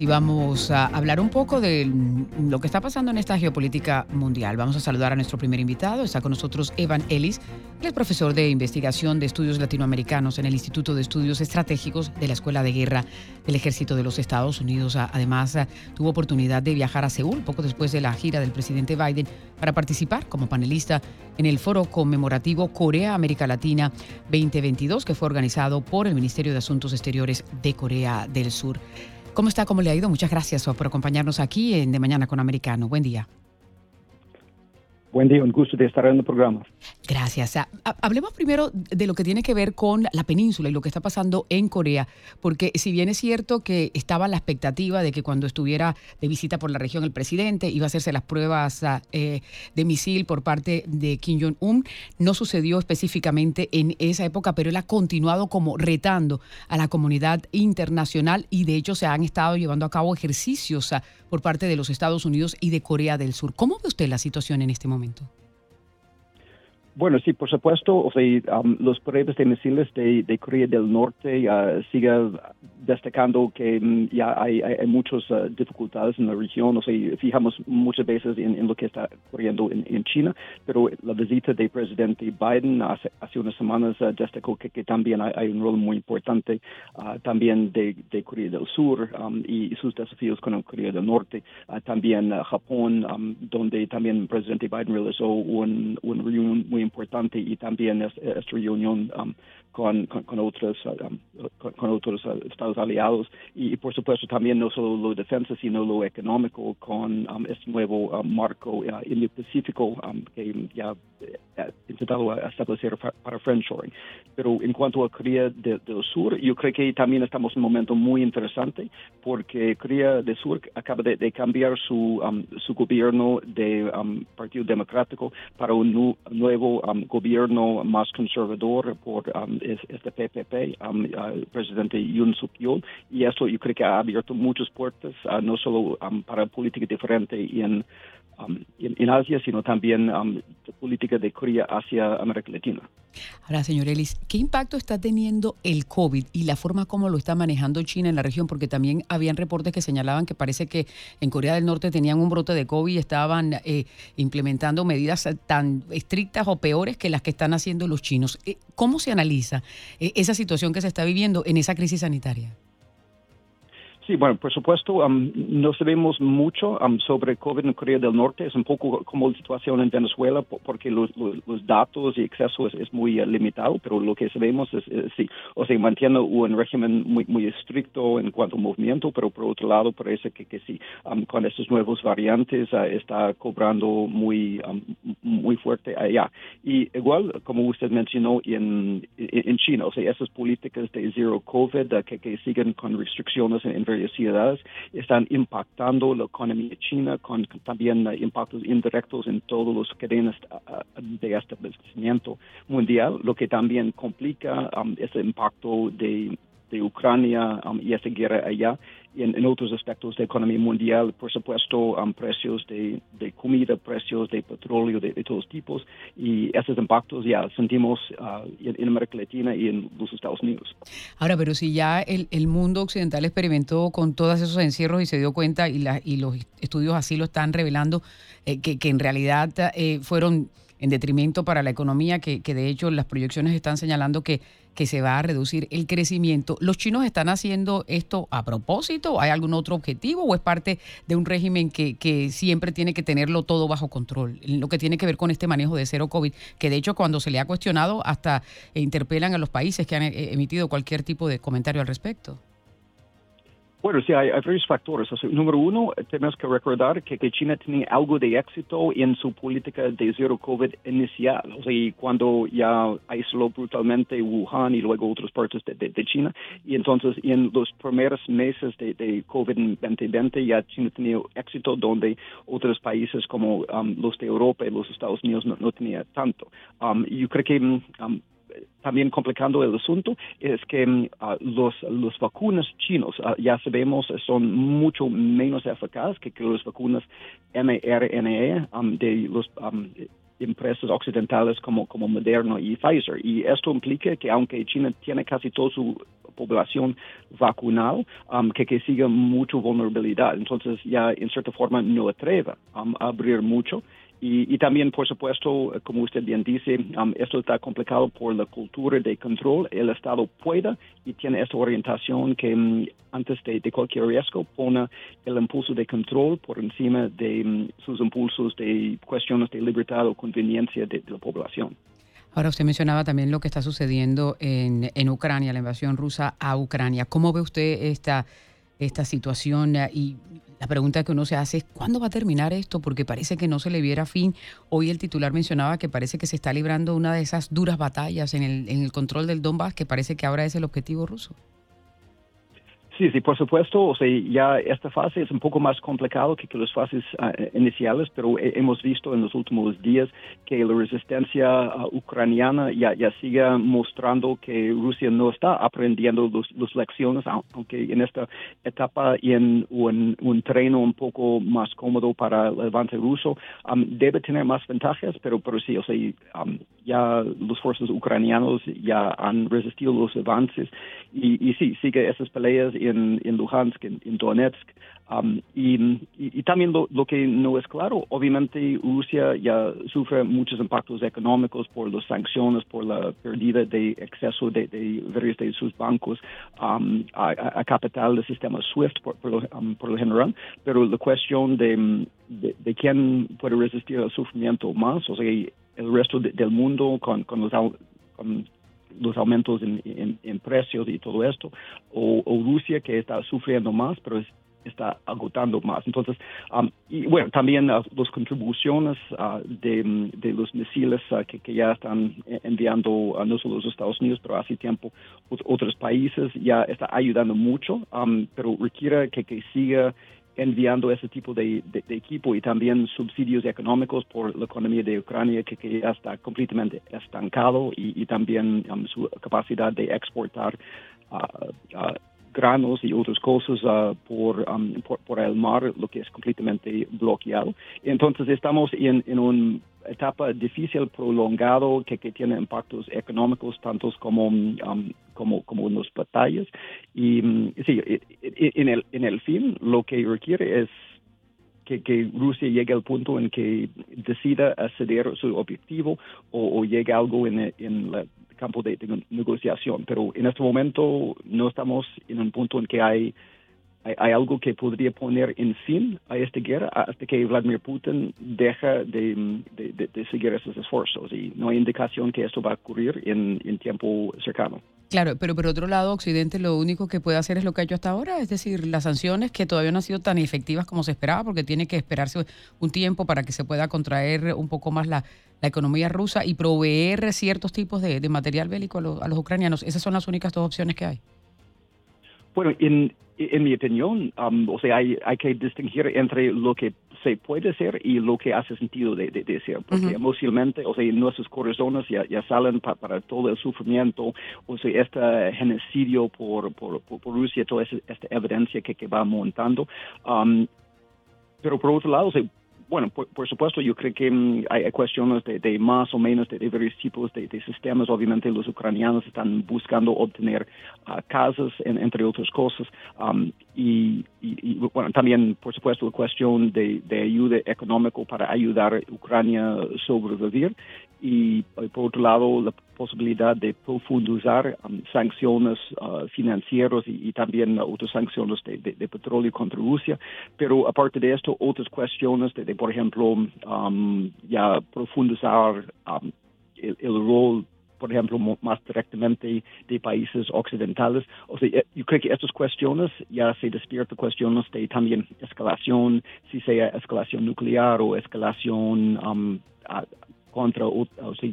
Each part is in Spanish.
Y vamos a hablar un poco de lo que está pasando en esta geopolítica mundial. Vamos a saludar a nuestro primer invitado. Está con nosotros Evan Ellis, que es profesor de investigación de estudios latinoamericanos en el Instituto de Estudios Estratégicos de la Escuela de Guerra del Ejército de los Estados Unidos. Además, tuvo oportunidad de viajar a Seúl poco después de la gira del presidente Biden para participar como panelista en el foro conmemorativo Corea-América Latina 2022, que fue organizado por el Ministerio de Asuntos Exteriores de Corea del Sur. ¿Cómo está? ¿Cómo le ha ido? Muchas gracias por acompañarnos aquí en De Mañana con Americano. Buen día. Buen día, un gusto de estar en el programa. Gracias. Ah, hablemos primero de lo que tiene que ver con la península y lo que está pasando en Corea, porque si bien es cierto que estaba la expectativa de que cuando estuviera de visita por la región el presidente iba a hacerse las pruebas ah, eh, de misil por parte de Kim Jong-un, no sucedió específicamente en esa época, pero él ha continuado como retando a la comunidad internacional y de hecho se han estado llevando a cabo ejercicios ah, por parte de los Estados Unidos y de Corea del Sur. ¿Cómo ve usted la situación en este momento? Bueno, sí, por supuesto, o sea, um, los pruebas de misiles de, de Corea del Norte uh, siguen destacando que um, ya hay, hay, muchas uh, dificultades en la región, o sea, fijamos muchas veces en, lo que está ocurriendo en, China, pero la visita del presidente Biden hace, unas semanas uh, destacó que, también hay, un rol muy importante también de, Corea del Sur um, y sus desafíos con Corea del Norte, también Japón, donde también el presidente Biden realizó un, un reunión muy importante y también esta reunión um, con, con, otros, um, con, otros uh, aliados y, por supuesto también no solo lo defensa sino lo económico con um, este nuevo marco uh, indo-pacífico que ya ha eh, intentado establecer para friendshoring. Pero en cuanto a Corea del Sur, yo creo que también estamos en un momento muy interesante porque Corea del Sur acaba de, cambiar su, su gobierno de Partido Democrático para un nuevo gobierno más conservador por este PPP, el presidente Yoon Suk Y esto yo creo que ha abierto muchas puertas, ah, no solo para política diferente en Um, en, Asia, sino también um, política de Corea hacia América Latina. Ahora, señor Ellis, ¿qué impacto está teniendo el COVID y la forma como lo está manejando China en la región? Porque también habían reportes que señalaban que parece que en Corea del Norte tenían un brote de COVID y estaban eh, implementando medidas tan estrictas o peores que las que están haciendo los chinos. Eh, ¿Cómo se analiza eh, esa situación que se está viviendo en esa crisis sanitaria? Sí, bueno, por supuesto, no sabemos mucho sobre COVID en Corea del Norte. Es un poco como la situación en Venezuela, porque los, datos y acceso es, muy eh, limitado, pero lo que sabemos es, sí, o sea, mantiene un régimen muy, muy estricto en cuanto al movimiento, pero por otro lado parece que, que sí, con estos nuevos variantes uh, está cobrando muy, muy fuerte allá. Y igual, como usted mencionó, en, en China, o sea, esas políticas de zero COVID uh, que, que siguen con restricciones en, en ciudades están impactando la economía china con también uh, impactos indirectos en todos los cadenas uh, de establecimiento mundial, lo que también complica um, ese impacto de de Ucrania um, y esa guerra allá. Y en, otros aspectos de economía mundial, por supuesto, um, precios de, comida, precios de petróleo de, todos tipos. Y esos impactos ya sentimos uh, en, América Latina y en los Estados Unidos. Ahora, pero si ya el, mundo occidental experimentó con todos esos encierros y se dio cuenta, y, la, y los estudios así lo están revelando, eh, que, que, en realidad eh, fueron en detrimento para la economía, que, que, de hecho las proyecciones están señalando que, que se va a reducir el crecimiento. ¿Los chinos están haciendo esto a propósito? ¿Hay algún otro objetivo o es parte de un régimen que, que siempre tiene que tenerlo todo bajo control? Lo que tiene que ver con este manejo de cero COVID, que de hecho cuando se le ha cuestionado hasta interpelan a los países que han eh, emitido cualquier tipo de comentario al respecto. Bueno, sí, hay, varios factores. número uno, tenemos que recordar que, China tiene algo de éxito en su política de zero COVID inicial. O sea, cuando ya aisló brutalmente Wuhan y luego otras partes de, China. Y entonces, en los primeros meses de, de COVID 2020, ya China tenía éxito donde otros países como um, los de Europa y los Estados Unidos no, no tenían tanto. Um, yo creo que um, también complicando el asunto es que ah, los, los vacunas chinos, ah, ya sabemos, son mucho menos eficaces que, que las vacunas mRNA um, de los um, empresas occidentales como, como Moderna y Pfizer. Y esto implica que aunque China tiene casi toda su población vacunal, um, que, sigue mucha vulnerabilidad. Entonces ya en cierta forma no atreve a abrir mucho y, también, por supuesto, como usted bien dice, um, esto está complicado por la cultura de control. El Estado puede y tiene esta orientación que um, antes de, cualquier riesgo pone el impulso de control por encima de um, sus impulsos de cuestiones de libertad o conveniencia de, la población. Ahora, usted mencionaba también lo que está sucediendo en, en Ucrania, la invasión rusa a Ucrania. ¿Cómo ve usted esta, esta situación y la pregunta que uno se hace es, ¿cuándo va a terminar esto? Porque parece que no se le viera fin. Hoy el titular mencionaba que parece que se está librando una de esas duras batallas en el, en el control del Donbass, que parece que ahora es el objetivo ruso. Sí, sí, por supuesto. O sea, ya esta fase es un poco más complicado que, las fases ah, iniciales, pero hemos visto en los últimos días que la resistencia ah, ucraniana ya, ya sigue mostrando que Rusia no está aprendiendo las lecciones, aunque en esta etapa y en un, un, terreno un poco más cómodo para el avance ruso, debe tener más ventajas, pero, pero sí, o sea, ya los fuerzas ucranianos ya han resistido los avances y, y sí, sigue esas peleas en, en Luhansk, en, Donetsk. Um, y, y, también lo, lo, que no es claro, obviamente Rusia ya sufre muchos impactos económicos por las sanciones, por la pérdida de exceso de, de varios de sus bancos um, a, capital del sistema SWIFT por, por, lo, um, por, lo, general, pero la cuestión de, de, quién puede resistir al sufrimiento más, o sea, el resto del mundo con, con los, con los aumentos en, en, precios y todo esto, o, Rusia que está sufriendo más, pero está agotando más. Entonces, um, y bueno, también las contribuciones uh, de, los misiles uh, que, que, ya están enviando no solo los Estados Unidos, pero hace tiempo otros países, ya está ayudando mucho, um, pero requiere que, que siga enviando ese tipo de, equipo y también subsidios económicos por la economía de Ucrania que, ya está completamente estancado y, también um, su capacidad de exportar uh, uh, granos y otras cosas um, por, por, el mar, lo que es completamente bloqueado. Entonces estamos en, en una etapa difícil, prolongado, que, que tiene impactos económicos tantos como, como, como en las batallas. Y um, sí, en el, en el fin lo que requiere es que, que, Rusia llegue al punto en que decida acceder a su objetivo o, o llegue algo en, en la campo de, negociación, pero en este momento no estamos en un punto en que hay, hay, algo que podría poner en fin a esta guerra hasta que Vladimir Putin deja de, de, seguir esos esfuerzos y no hay indicación que esto va a ocurrir en, en tiempo cercano. Claro, pero por otro lado, Occidente lo único que puede hacer es lo que ha hecho hasta ahora, es decir, las sanciones que todavía no han sido tan efectivas como se esperaba, porque tiene que esperarse un tiempo para que se pueda contraer un poco más la, la economía rusa y proveer ciertos tipos de, material bélico a, a, los ucranianos. Esas son las únicas dos opciones que hay. Bueno, en, en mi opinión, um, o sea, hay, hay, que distinguir entre lo que se puede hacer y lo que hace sentido de, de, ser, porque emocionalmente, o sea, nuestros corazones ya, ya salen para todo el sufrimiento, o sea, este genocidio por, por, por, Rusia, toda esta evidencia que, que va montando. Um, pero por otro lado, o sea, bueno, por, supuesto, yo creo que mm, hay cuestiones de, más o menos de, varios tipos de, sistemas. Obviamente, los ucranianos están buscando obtener ah, casas, entre otras cosas. Um, y, bueno, también, por supuesto, la cuestión de, ayuda económica para ayudar a Ucrania a sobrevivir. Y, por otro lado, la posibilidad de profundizar um, sanciones uh, financieras y, también otras sanciones de, petróleo contra Rusia. Pero aparte de esto, otras cuestiones de, por ejemplo, um, ya profundizar um, el, rol por ejemplo, más directamente de países occidentales. O sea, yo creo que estas cuestiones ya se despiertan cuestiones de también escalación, si sea escalación nuclear o escalación contra o sea,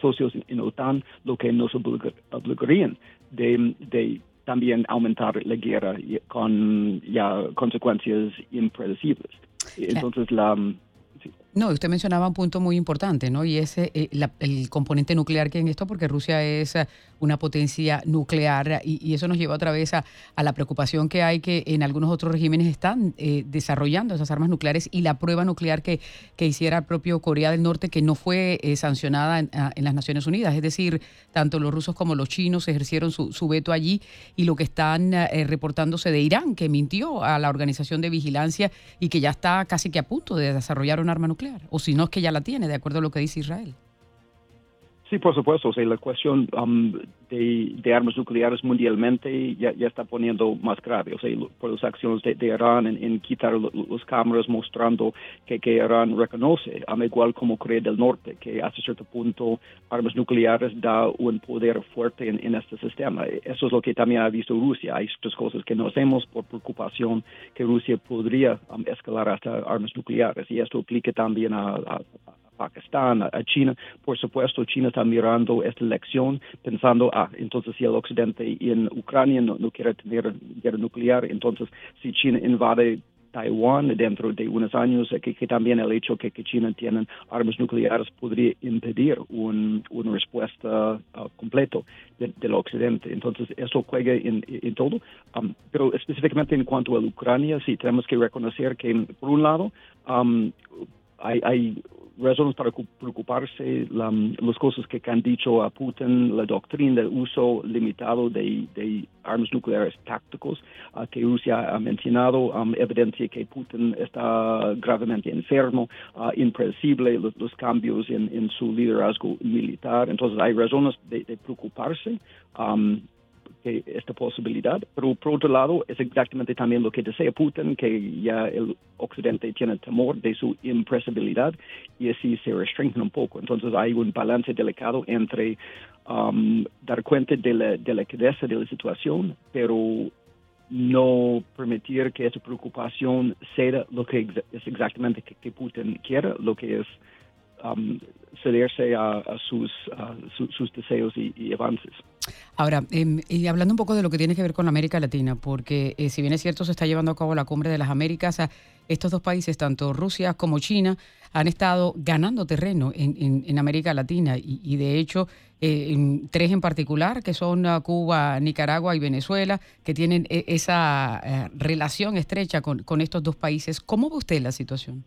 socios en OTAN, lo que nos obligarían de, de también aumentar la guerra con ya consecuencias impredecibles. Entonces, la, No, usted mencionaba un punto muy importante, ¿no? Y es eh, el componente nuclear que en esto, porque Rusia es eh, una potencia nuclear y, eso nos lleva otra vez a, la preocupación que hay que en algunos otros regímenes están eh, desarrollando esas armas nucleares y la prueba nuclear que, que hiciera el propio Corea del Norte, que no fue sancionada en, las Naciones Unidas. Es decir, tanto los rusos como los chinos ejercieron su, su veto allí y lo que están reportándose de Irán, que mintió a la Organización de Vigilancia y que ya está casi que a punto de desarrollar un arma nuclear o si no es que ya la tiene, de acuerdo a lo que dice Israel. Sí, por supuesto. O sea, la cuestión um, de, armas nucleares mundialmente ya, está poniendo más grave. O sea, por las acciones de, Irán en, quitar las cámaras mostrando que, que Irán reconoce, um, igual como Corea del Norte, que hasta cierto punto armas nucleares da un poder fuerte en, este sistema. Eso es lo que también ha visto Rusia. Hay otras cosas que no hacemos por preocupación que Rusia podría um, escalar hasta armas nucleares. Y esto aplica también a Pakistán, a China. Por supuesto, China está mirando esta elección pensando, ah, entonces si el Occidente en Ucrania no, quiere tener guerra nuclear, entonces si China invade Taiwán dentro de unos años, que, que también el hecho que, que, China tiene armas nucleares podría impedir un, una respuesta uh, completa del Occidente. Entonces, eso juega en, en todo. Um, pero específicamente en cuanto a Ucrania, sí tenemos que reconocer que, por un lado, um, hay, hay razones para preocuparse las cosas que han dicho a Putin, la doctrina del uso limitado de, armas nucleares tácticos que Rusia ha mencionado, um, evidencia que Putin está gravemente enfermo, uh, impredecible los, cambios en, su liderazgo militar. Entonces hay razones de, preocuparse. Um, esta posibilidad, pero por otro lado es exactamente también lo que desea Putin, que ya el Occidente tiene temor de su impresibilidad y así se restringen un poco. Entonces hay un balance delicado entre um, dar cuenta de la delicadeza de la situación, pero no permitir que esa preocupación sea lo que es exactamente que, Putin quiere, lo que es um, cederse a, sus, sus deseos y avances. Ahora, em, y hablando un poco de lo que tiene que ver con América Latina, porque eh, si bien es cierto se está llevando a cabo la cumbre de las Américas, estos dos países, tanto Rusia como China, han estado ganando terreno en, América Latina y, de hecho eh, tres en particular, que son uh, Cuba, Nicaragua y Venezuela, que tienen eh, esa relación estrecha con, con estos dos países. ¿Cómo ve usted la situación?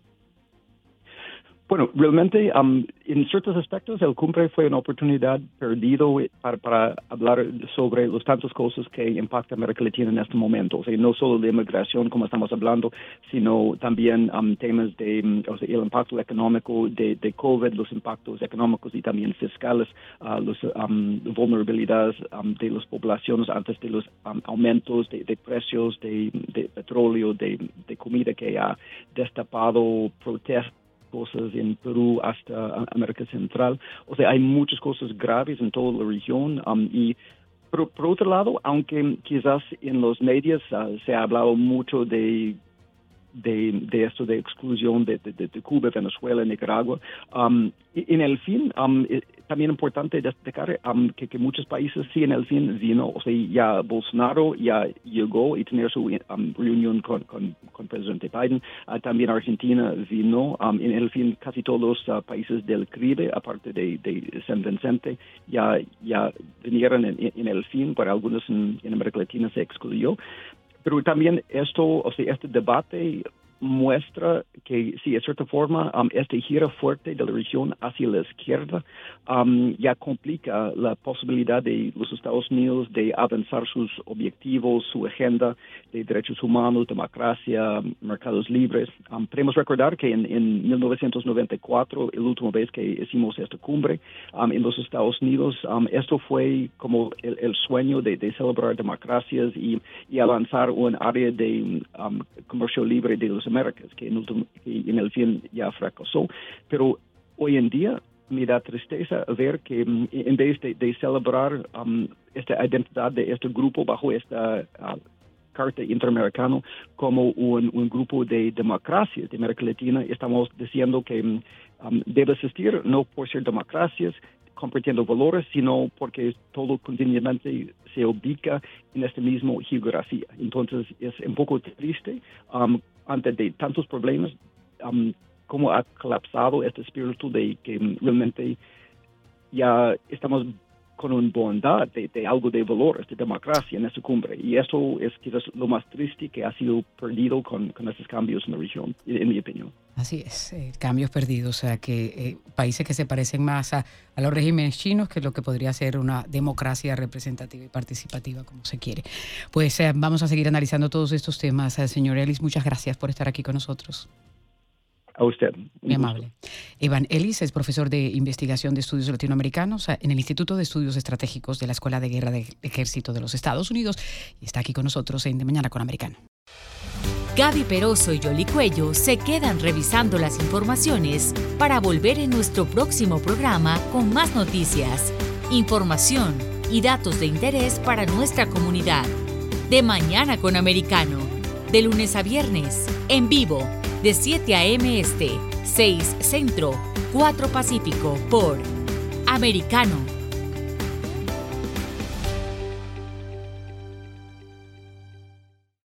Bueno, realmente um, en ciertos aspectos el cumbre fue una oportunidad perdida para, hablar sobre las tantas cosas que impactan América Latina en este momento. O sea, no solo de inmigración, como estamos hablando, sino también um, temas de um, el impacto económico de, de, COVID, los impactos económicos y también fiscales, uh, las vulnerabilidades de las poblaciones antes de los aumentos de, precios de, petróleo, de, comida que ha destapado protestas cosas en Perú hasta América Central. O sea, hay muchas cosas graves en toda la región um, y por, otro lado, aunque quizás en los medios uh, se ha hablado mucho de de, esto de exclusión de, Cuba, Venezuela, Nicaragua. Um, en el fin, um, también importante destacar um, que, que, muchos países sí en el fin vino, o sea, ya Bolsonaro ya llegó y tener su um, reunión con, con, con, presidente Biden, uh, también Argentina vino, um, en el fin casi todos los uh, países del Caribe, aparte de, de, San Vicente, ya, ya vinieron en, en, el fin, para algunos en, en América Latina se excluyó, pero también esto, o sea, este debate muestra que, sí, de cierta forma, um, este giro fuerte de la región hacia la izquierda um, ya complica la posibilidad de los Estados Unidos de avanzar sus objetivos, su agenda de derechos humanos, democracia, mercados libres. Um, recordar que en, en, 1994, el último vez que hicimos esta cumbre en los Estados Unidos, esto fue como el, sueño de, celebrar democracias y, y avanzar un área de comercio libre de los Américas, que en, el fin ya fracasó. Pero hoy en día me da tristeza ver que mm, en vez de, celebrar um, esta identidad de este grupo bajo esta uh, Carta Interamericana como un, grupo de democracias de América Latina, estamos diciendo que mm, um, debe existir no por ser democracias, compartiendo valores, sino porque todo continuamente se ubica en esta misma geografía. Entonces es un poco triste um, ante de tantos problemas, um, cómo ha colapsado este espíritu de que realmente ya estamos con una bondad de, algo de valores, de democracia en esa cumbre. Y eso es quizás lo más triste que ha sido perdido con, con estos cambios en la región, en mi opinión. Así es, eh, cambios perdidos, o sea, que eh, países que se parecen más a, los regímenes chinos que lo que podría ser una democracia representativa y participativa, como se quiere. Pues eh, vamos a seguir analizando todos estos temas. señor Ellis, muchas gracias por estar aquí con nosotros. A usted. Muy amable. Iván Ellis es profesor de investigación de estudios latinoamericanos en el Instituto de Estudios Estratégicos de la Escuela de Guerra del Ejército de los Estados Unidos y está aquí con nosotros en De Mañana con Americano. Gaby Peroso y Yoli Cuello se quedan revisando las informaciones para volver en nuestro próximo programa con más noticias, información y datos de interés para nuestra comunidad. De Mañana con Americano, de lunes a viernes, en vivo de 7 a.m. Este, 6 Centro, 4 Pacífico por Americano